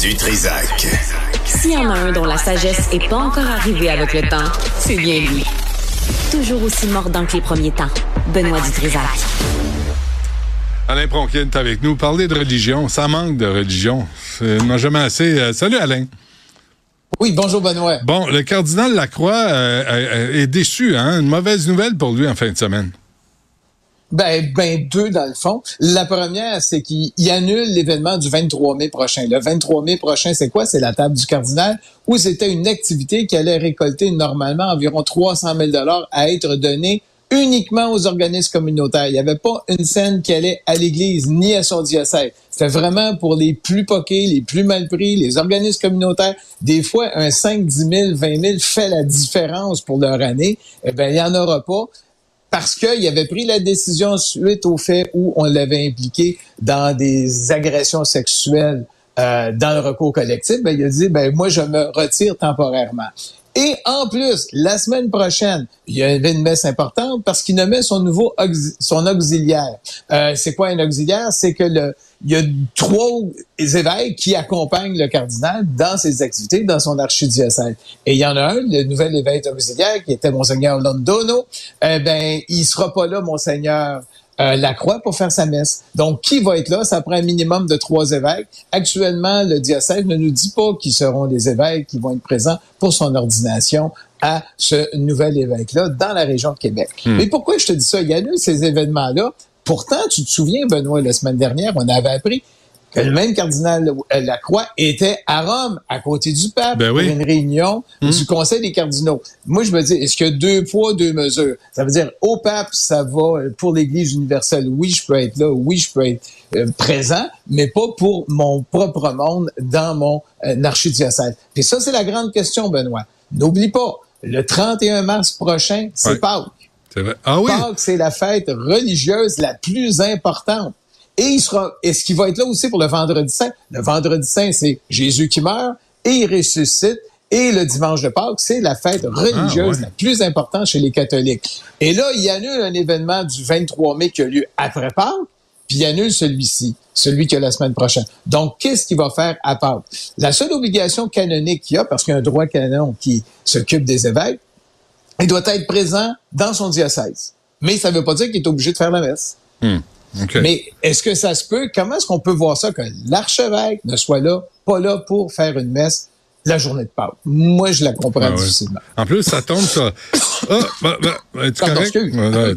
Du Trisac. S'il y en a un dont la sagesse n'est pas encore arrivée avec le temps, c'est bien lui. Toujours aussi mordant que les premiers temps. Benoît Dutrisac. Alain Pronkin est avec nous. Parler de religion, ça manque de religion. On n'a jamais assez. Euh, salut Alain. Oui, bonjour Benoît. Bon, le cardinal Lacroix euh, euh, est déçu. Hein? Une mauvaise nouvelle pour lui en fin de semaine. Ben, ben deux dans le fond. La première, c'est qu'il annule l'événement du 23 mai prochain. Le 23 mai prochain, c'est quoi? C'est la table du cardinal où c'était une activité qui allait récolter normalement environ 300 000 dollars à être donnée uniquement aux organismes communautaires. Il n'y avait pas une scène qui allait à l'Église ni à son diocèse. C'était vraiment pour les plus poqués, les plus mal pris, les organismes communautaires. Des fois, un 5, 10 000, 20 000 fait la différence pour leur année. Eh bien, il n'y en aura pas parce qu'il avait pris la décision suite au fait où on l'avait impliqué dans des agressions sexuelles euh, dans le recours collectif, ben, il a dit, ben, moi, je me retire temporairement. Et en plus, la semaine prochaine, il y avait une messe importante parce qu'il nommait son nouveau son auxiliaire. Euh, c'est quoi un auxiliaire? C'est que le il y a trois évêques qui accompagnent le cardinal dans ses activités, dans son archidiocèse. Et il y en a un, le nouvel évêque auxiliaire, qui était Monseigneur Londono. Eh ben, il sera pas là, Monseigneur euh, la croix pour faire sa messe. Donc, qui va être là? Ça prend un minimum de trois évêques. Actuellement, le diocèse ne nous dit pas qui seront les évêques qui vont être présents pour son ordination à ce nouvel évêque-là dans la région de Québec. Hmm. Mais pourquoi je te dis ça? Il y a eu ces événements-là. Pourtant, tu te souviens, Benoît, la semaine dernière, on avait appris que le même cardinal euh, Lacroix était à Rome, à côté du pape, ben pour une réunion hmm. du Conseil des cardinaux. Moi, je me dis, est-ce que deux poids, deux mesures? Ça veut dire, au pape, ça va pour l'Église universelle. Oui, je peux être là. Oui, je peux être euh, présent, mais pas pour mon propre monde dans mon euh, archidiocèse. Et ça, c'est la grande question, Benoît. N'oublie pas, le 31 mars prochain, c'est Pâques. C'est vrai. Ah oui. Pâques, c'est la fête religieuse la plus importante. Et il sera, est-ce qu'il va être là aussi pour le vendredi saint? Le vendredi saint, c'est Jésus qui meurt et il ressuscite. Et le dimanche de Pâques, c'est la fête religieuse ah, la plus importante chez les catholiques. Et là, il annule un événement du 23 mai qui a lieu après Pâques, puis il annule celui-ci, celui qui a la semaine prochaine. Donc, qu'est-ce qu'il va faire à Pâques? La seule obligation canonique qu'il y a, parce qu'il y a un droit canon qui s'occupe des évêques, il doit être présent dans son diocèse. Mais ça ne veut pas dire qu'il est obligé de faire la messe. Hmm. Mais est-ce que ça se peut? Comment est-ce qu'on peut voir ça que l'archevêque ne soit là, pas là pour faire une messe la journée de Pâques? Moi, je la comprends ah difficilement. En plus, ça tombe ça. Ah, bah, bah, tu correct?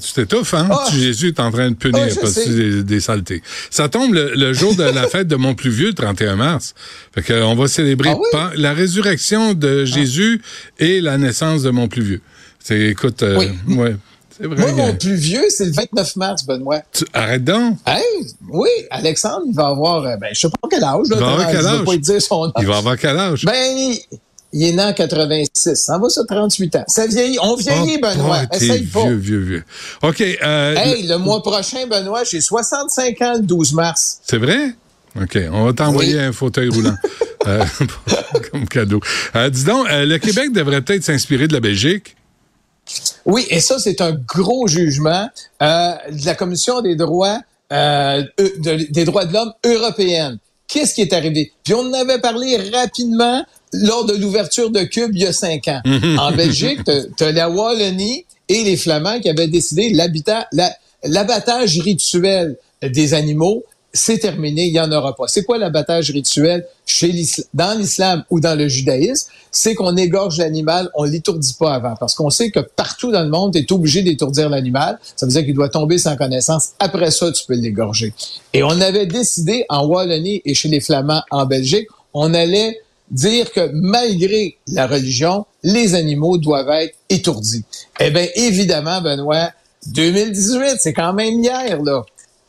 tu t'étouffes, hein? Ah. Jésus est en train de punir parce que des, saletés. Ça tombe le, jour de la fête de mon plus vieux, le 31 mars. Fait qu'on va célébrer la résurrection de Jésus et la naissance de mon plus vieux. C'est, écoute, euh, ouais. Moi, mon plus vieux, c'est le 29 mars, Benoît. Tu... Arrête donc. Hey, oui, Alexandre, il va avoir, euh, ben, je sais pas quel âge. Là, il va avoir quel âge? Pas dire son âge. Il va avoir quel âge? Ben, il est né en 86. Ça va, ça, 38 ans. Ça vieillit. On vieillit, oh, Benoît. Essaye pas. Vieux, vieux, vieux. OK. Euh, hey, le mois prochain, Benoît, j'ai 65 ans le 12 mars. C'est vrai? OK. On va t'envoyer un fauteuil roulant. euh, comme cadeau. Euh, dis donc, le Québec devrait peut-être s'inspirer de la Belgique. Oui, et ça, c'est un gros jugement euh, de la Commission des droits euh, des droits de l'homme européenne. Qu'est-ce qui est arrivé? Puis on en avait parlé rapidement lors de l'ouverture de Cube il y a cinq ans. en Belgique, tu as la Wallonie et les Flamands qui avaient décidé l'habitat, l'abattage rituel des animaux c'est terminé, il n'y en aura pas. C'est quoi l'abattage rituel chez dans l'islam ou dans le judaïsme? C'est qu'on égorge l'animal, on l'étourdit pas avant. Parce qu'on sait que partout dans le monde, tu es obligé d'étourdir l'animal. Ça veut dire qu'il doit tomber sans connaissance. Après ça, tu peux l'égorger. Et on avait décidé en Wallonie et chez les Flamands en Belgique, on allait dire que malgré la religion, les animaux doivent être étourdis. Eh bien, évidemment, Benoît, 2018, c'est quand même hier, là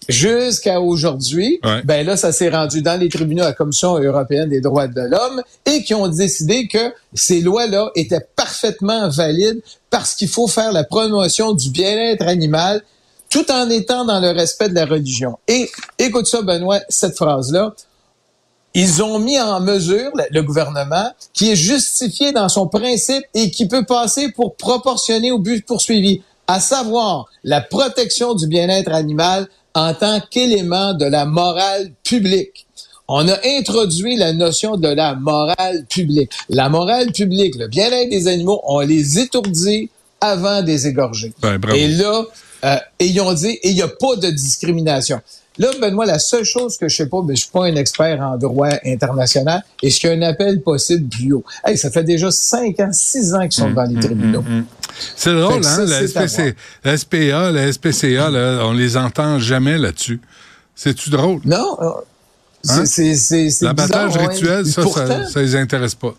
jusqu'à aujourd'hui, ben là, ça s'est rendu dans les tribunaux à la Commission européenne des droits de l'homme et qui ont décidé que ces lois-là étaient parfaitement valides parce qu'il faut faire la promotion du bien-être animal tout en étant dans le respect de la religion. Et écoute ça, Benoît, cette phrase-là. Ils ont mis en mesure, le gouvernement, qui est justifié dans son principe et qui peut passer pour proportionné au but poursuivi, à savoir la protection du bien-être animal en tant qu'élément de la morale publique. on a introduit la notion de la morale publique. La morale publique, le bien-être des animaux, on les étourdit avant des égorger. Ben, et là, euh, et ils ont dit, et il n'y a pas de discrimination. Là, Benoît, la seule chose que je sais pas, mais je suis pas un expert en droit international, est-ce qu'il y a un appel possible plus haut? Hey, ça fait déjà cinq ans, six ans qu'ils sont dans les hum, hum, tribunaux. Hum, c'est drôle, hein? La, SPA, la SPCA, là, on les entend jamais là-dessus. C'est-tu drôle? Non. Euh, hein? C'est L'abattage rituel, ça, ça, ça les intéresse pas.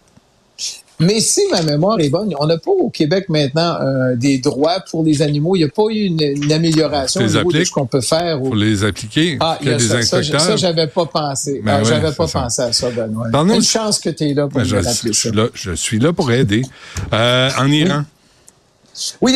Mais si ma mémoire est bonne, on n'a pas au Québec maintenant euh, des droits pour les animaux. Il n'y a pas eu une, amélioration au niveau de ce qu'on peut faire. Pour les appliquer. Ah, il y a ça, ça, ça j'avais pas pensé. Ben ah, j'avais pas pensé à ça, Benoît. Une chance que tu es là pour ben, je, rappeler ça. Là, je suis là pour aider. Euh, en Iran. Oui,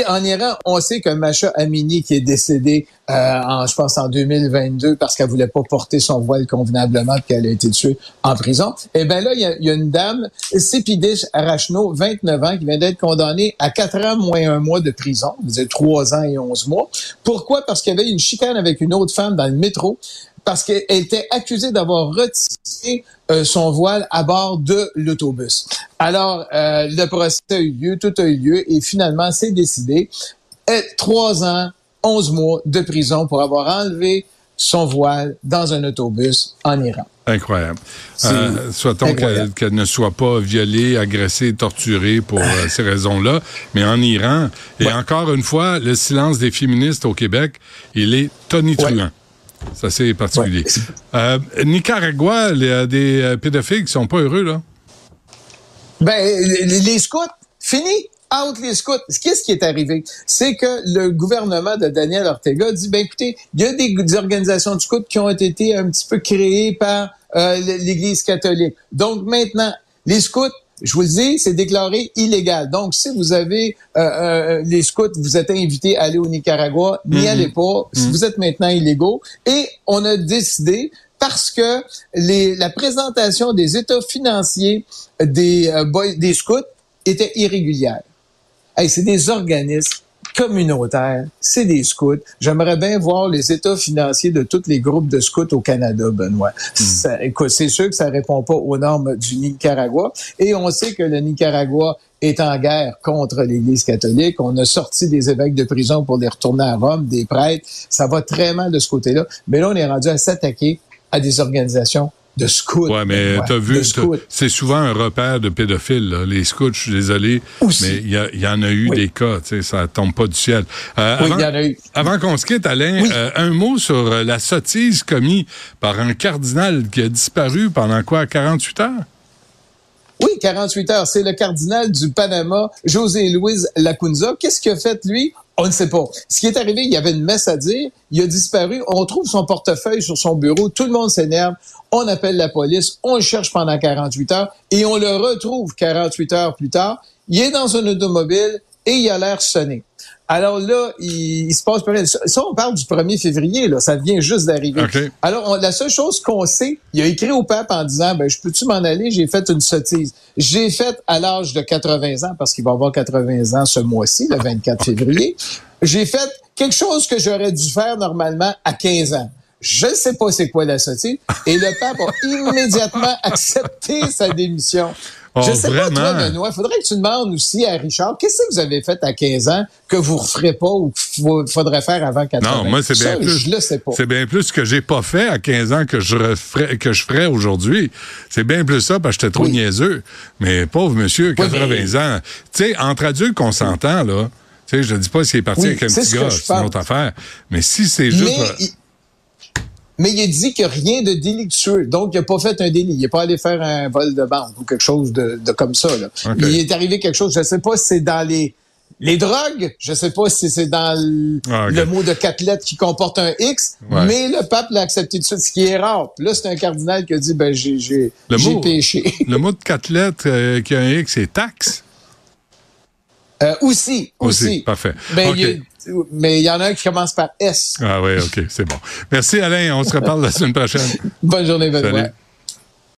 en Iran, on sait que Macha Amini, qui est décédée, euh, en, je pense, en 2022 parce qu'elle voulait pas porter son voile convenablement qu'elle a été tuée en prison. Eh bien là, il y, a, une dame, Sepidish Arachno, 29 ans, qui vient d'être condamnée à 4 ans moins un mois de prison, vous êtes 3 ans et 11 mois. Pourquoi? Parce qu'il y avait une chicane avec une autre femme dans le métro parce qu'elle était accusée d'avoir retiré euh, son voile à bord de l'autobus. Alors, euh, le procès a eu lieu, tout a eu lieu, et finalement, c'est décidé. Euh, trois ans, onze mois de prison pour avoir enlevé son voile dans un autobus en Iran. Incroyable. Euh, Soit-on qu'elle ne soit pas violée, agressée, torturée pour ces raisons-là, mais en Iran, et encore une fois, le silence des féministes au Québec, il est tonitruant. C'est particulier. Euh, Nicaragua, il y a des euh, pédophiles qui sont pas heureux, là. Ben, les, scouts, fini out les scouts. Qu'est-ce qui est arrivé? C'est que le gouvernement de Daniel Ortega dit, ben écoutez, il y a des, organisations de scouts qui ont été un petit peu créées par euh, l'Église catholique. Donc maintenant, les scouts je vous le dis, c'est déclaré illégal. Donc, si vous avez euh, euh, les scouts, vous êtes invités à aller au Nicaragua, n'y mhm. allez pas. Mhm. vous êtes maintenant illégaux. Et on a décidé parce que les, la présentation des états financiers des, euh, des scouts était irrégulière. Hey, c'est des organismes communautaire, c'est des scouts. J'aimerais bien voir les états financiers de tous les groupes de scouts au Canada, Benoît. Hmm. c'est sûr que ça répond pas aux normes du Nicaragua. Et on sait que le Nicaragua est en guerre contre l'Église catholique. On a sorti des évêques de prison pour les retourner à Rome, des prêtres. Ça va très mal de ce côté-là. Mais là, on est rendu à s'attaquer à des organisations de scouts. Ouais, mais t'as vu, c'est souvent un repère de pédophiles. Les scouts, je suis désolé, mais il y, en a eu des cas, ça tombe pas du ciel. Euh, oui, avant, y en a eu. Avant qu'on se quitte, Alain, euh, un mot sur euh, la sottise commise par un cardinal qui a disparu pendant quoi, 48 heures? Oui, 48 heures. C'est le cardinal du Panama, José Luis Lacunza. Qu'est-ce qu'il a fait, lui? On ne sait pas. Ce qui est arrivé, il y avait une messe à dire, il a disparu, on trouve son portefeuille sur son bureau, tout le monde s'énerve, on appelle la police, on le cherche pendant 48 heures et on le retrouve 48 heures plus tard. Il est dans un automobile et il a l'air sonné. Alors là, il, se passe rien. Ça, on parle du 1er février, là. Ça vient juste d'arriver. Alors, la seule chose qu'on sait, il a écrit au pape en disant, ben, je peux-tu m'en aller? J'ai fait une sottise. J'ai fait à l'âge de 80 ans, parce qu'il va avoir 80 ans ce mois-ci, le 24 février. J'ai fait quelque chose que j'aurais dû faire normalement à 15 ans. Je ne sais pas c'est quoi la sottise. Et le pape a immédiatement accepté sa démission. Oh, je sais pas, toi, Benoît, il faudrait que tu demandes aussi à Richard, qu'est-ce que vous avez fait à 15 ans que vous ne referez pas ou qu'il faudrait faire avant 80 ans? Non, moi, c'est bien plus. Je le sais pas. C'est bien plus ce que j'ai pas fait à 15 ans que je referais, que je ferais aujourd'hui. C'est bien plus ça parce que j'étais trop niaiseux. Mais pauvre monsieur, 80 ans. Tu sais, entre adultes qu'on s'entend, là, tu sais, je dis pas s'il est parti avec un petit gars, c'est une autre affaire. Mais si c'est juste mais il a dit qu'il n'y a rien de délictueux. Donc, il n'a pas fait un délit. Il n'est pas allé faire un vol de banque ou quelque chose de, comme ça. Il est arrivé quelque chose, je ne sais pas si c'est dans les, les drogues, je ne sais pas si c'est dans ah, le, mot de quatre lettres qui comporte un X, mais le pape l'a accepté de suite, ce qui est rare. là, c'est un cardinal qui a dit, ben, j'ai péché. le mot de quatre lettres euh, qui a un X, c'est taxe? Euh, aussi, aussi, Parfait. Ben, mais il y en a un qui commence par S. Ah oui, OK, c'est bon. Merci Alain, on se reparle la semaine prochaine. Bonne journée, Benoît.